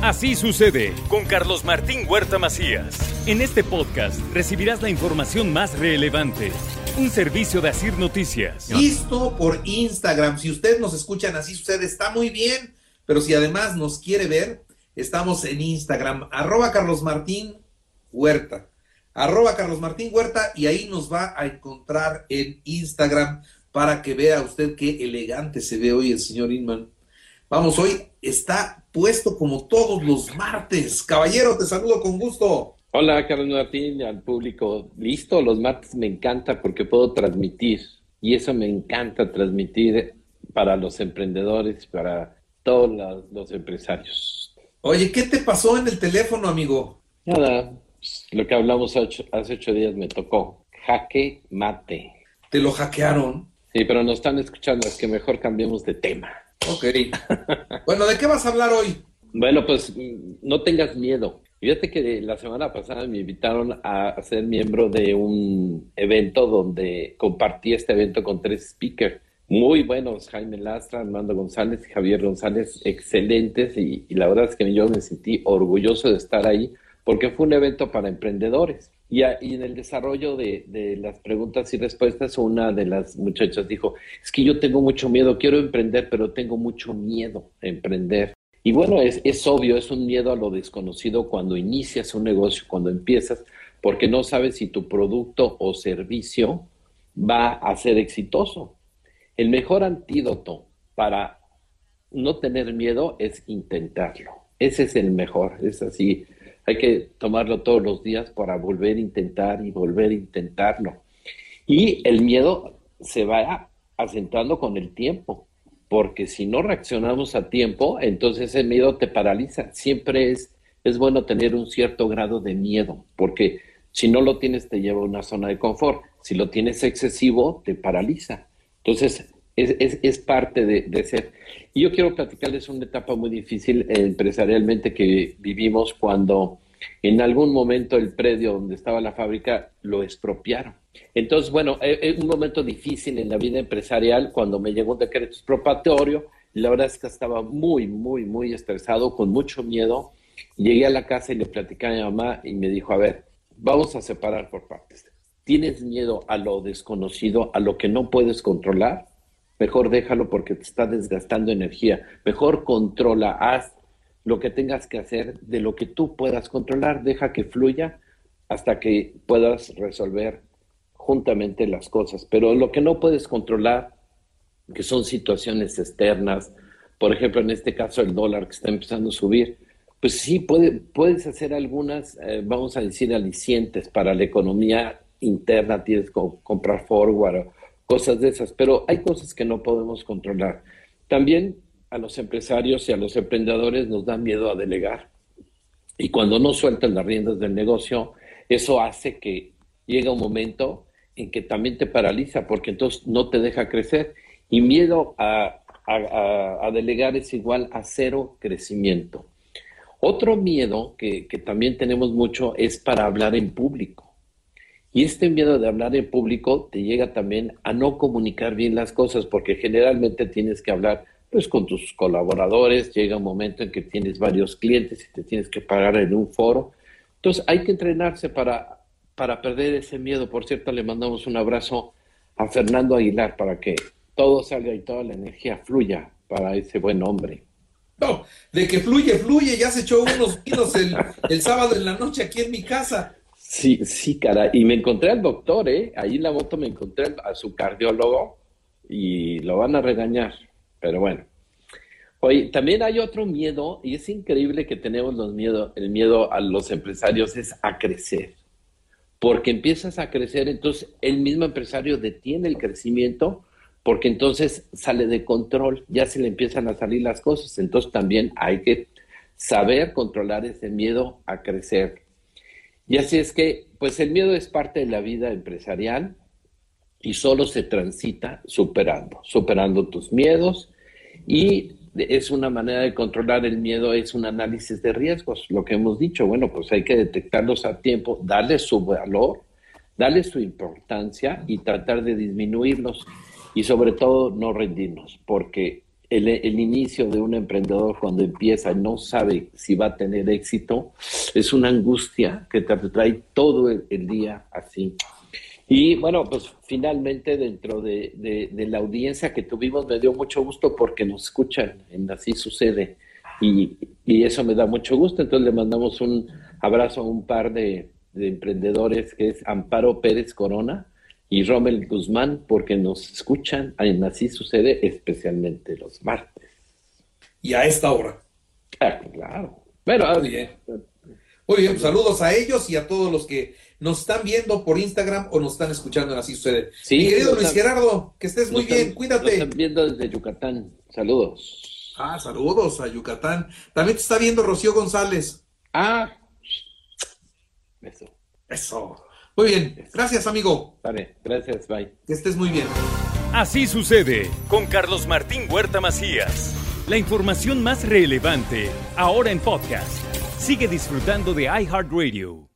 Así sucede con Carlos Martín Huerta Macías. En este podcast recibirás la información más relevante. Un servicio de Asir Noticias. Listo por Instagram. Si ustedes nos escuchan así sucede, está muy bien. Pero si además nos quiere ver, estamos en Instagram, arroba Carlos Martín Huerta. Arroba Carlos Martín Huerta y ahí nos va a encontrar en Instagram para que vea usted qué elegante se ve hoy el señor Inman. Vamos, hoy está puesto como todos los martes. Caballero, te saludo con gusto. Hola, Carlos Martín, al público. Listo, los martes me encanta porque puedo transmitir y eso me encanta transmitir para los emprendedores, para todos los, empresarios. Oye, ¿qué te pasó en el teléfono, amigo? Nada, lo que hablamos hace ocho días me tocó. Jaque mate. ¿Te lo hackearon? Sí, pero nos están escuchando, es que mejor cambiemos de tema. Ok. bueno, ¿de qué vas a hablar hoy? Bueno, pues no tengas miedo. Fíjate que la semana pasada me invitaron a ser miembro de un evento donde compartí este evento con tres speakers muy buenos, Jaime Lastra, Armando González y Javier González, excelentes y, la verdad es que yo me sentí orgulloso de estar ahí porque fue un evento para emprendedores. Y, en el desarrollo de, de, las preguntas y respuestas, una de las muchachas dijo, es que yo tengo mucho miedo, quiero emprender, pero tengo mucho miedo a emprender. Y bueno, es, es obvio, es un miedo a lo desconocido cuando inicias un negocio, cuando empiezas, porque no sabes si tu producto o servicio va a ser exitoso. El mejor antídoto para no tener miedo es intentarlo. Ese es el mejor, es así hay que tomarlo todos los días para volver a intentar y volver a intentarlo. Y el miedo se va acentuando con el tiempo, porque si no reaccionamos a tiempo, entonces el miedo te paraliza. Siempre es, es bueno tener un cierto grado de miedo, porque si no lo tienes te lleva a una zona de confort. Si lo tienes excesivo, te paraliza. Entonces, es, es, parte de, de, ser. Y yo quiero platicarles una etapa muy difícil eh, empresarialmente que vivimos cuando en algún momento el predio donde estaba la fábrica lo expropiaron. Entonces, bueno, es eh, eh, un momento difícil en la vida empresarial cuando me llegó un decreto expropiatorio. La verdad es que estaba muy, muy, muy estresado, con mucho miedo. Llegué a la casa y le platicé a mi mamá y me dijo, a ver, vamos a separar por partes. ¿Tienes miedo a lo desconocido, a lo que no puedes controlar? Mejor déjalo porque te está desgastando energía. Mejor controla, haz lo que tengas que hacer de lo que tú puedas controlar, deja que fluya hasta que puedas resolver juntamente las cosas. Pero lo que no puedes controlar, que son situaciones externas, por ejemplo, en este caso el dólar que está empezando a subir, pues sí, puede, puedes hacer algunas, eh, vamos a decir, alicientes para la economía interna, tienes que comprar forward cosas de esas, pero hay cosas que no podemos controlar. También a los empresarios y a los emprendedores nos da miedo a delegar. Y cuando no sueltan las riendas del negocio, eso hace que llegue un momento en que también te paraliza, porque entonces no te deja crecer. Y miedo a, delegar es igual a cero crecimiento. Otro miedo que también tenemos mucho es para hablar en público. Y este miedo de hablar en público te llega también a no comunicar bien las cosas, porque generalmente tienes que hablar pues con tus colaboradores, llega un momento en que tienes varios clientes y te tienes que pagar en un foro. Entonces hay que entrenarse para, para perder ese miedo. Por cierto, le mandamos un abrazo a Fernando Aguilar para que todo salga y toda la energía fluya para ese buen hombre. No, de que fluye, fluye. Ya se echó unos vinos el, el sábado en la noche aquí en mi casa. Sí, sí, cara. Y me encontré al doctor, ¿eh? Ahí en la moto me encontré a su cardiólogo y lo van a regañar. Pero bueno. Oye, también hay otro miedo, y es increíble que tenemos los miedo, el miedo a los empresarios es a crecer. Porque empiezas a crecer, entonces el mismo empresario detiene el crecimiento, porque entonces sale de control, ya se le empiezan a salir las cosas. Entonces también hay que saber controlar ese miedo a crecer. Y así es que, pues el miedo es parte de la vida empresarial y solo se transita superando, superando tus miedos. Y es una manera de controlar el miedo, es un análisis de riesgos, lo que hemos dicho, bueno, pues hay que detectarlos a tiempo, darle su valor, darle su importancia y tratar de disminuirlos y sobre todo no rendirnos, porque el, inicio de un emprendedor cuando empieza y no sabe si va a tener éxito, es una angustia que te trae todo el, día así. Y bueno, pues finalmente dentro de, la audiencia que tuvimos me dio mucho gusto porque nos escuchan, en así sucede. Y, eso me da mucho gusto. Entonces le mandamos un abrazo a un par de, de emprendedores que es Amparo Pérez Corona, y Rommel Guzmán porque nos escuchan en Así Sucede especialmente los martes. Y a esta hora. Ah, claro. Bueno, muy bien. Muy bien, saludos a ellos y a todos los que nos están viendo por Instagram o nos están escuchando en Así Sucede. Sí, Mi querido Luis Gerardo, que estés muy bien, cuídate. Nos están viendo desde Yucatán. Saludos. Ah, saludos a Yucatán. También te está viendo Rocío González. Ah, eso. Eso. Muy bien, gracias amigo. Vale, gracias, bye. Que estés muy bien. Así sucede con Carlos Martín Huerta Macías. La información más relevante, ahora en podcast. Sigue disfrutando de iHeartRadio.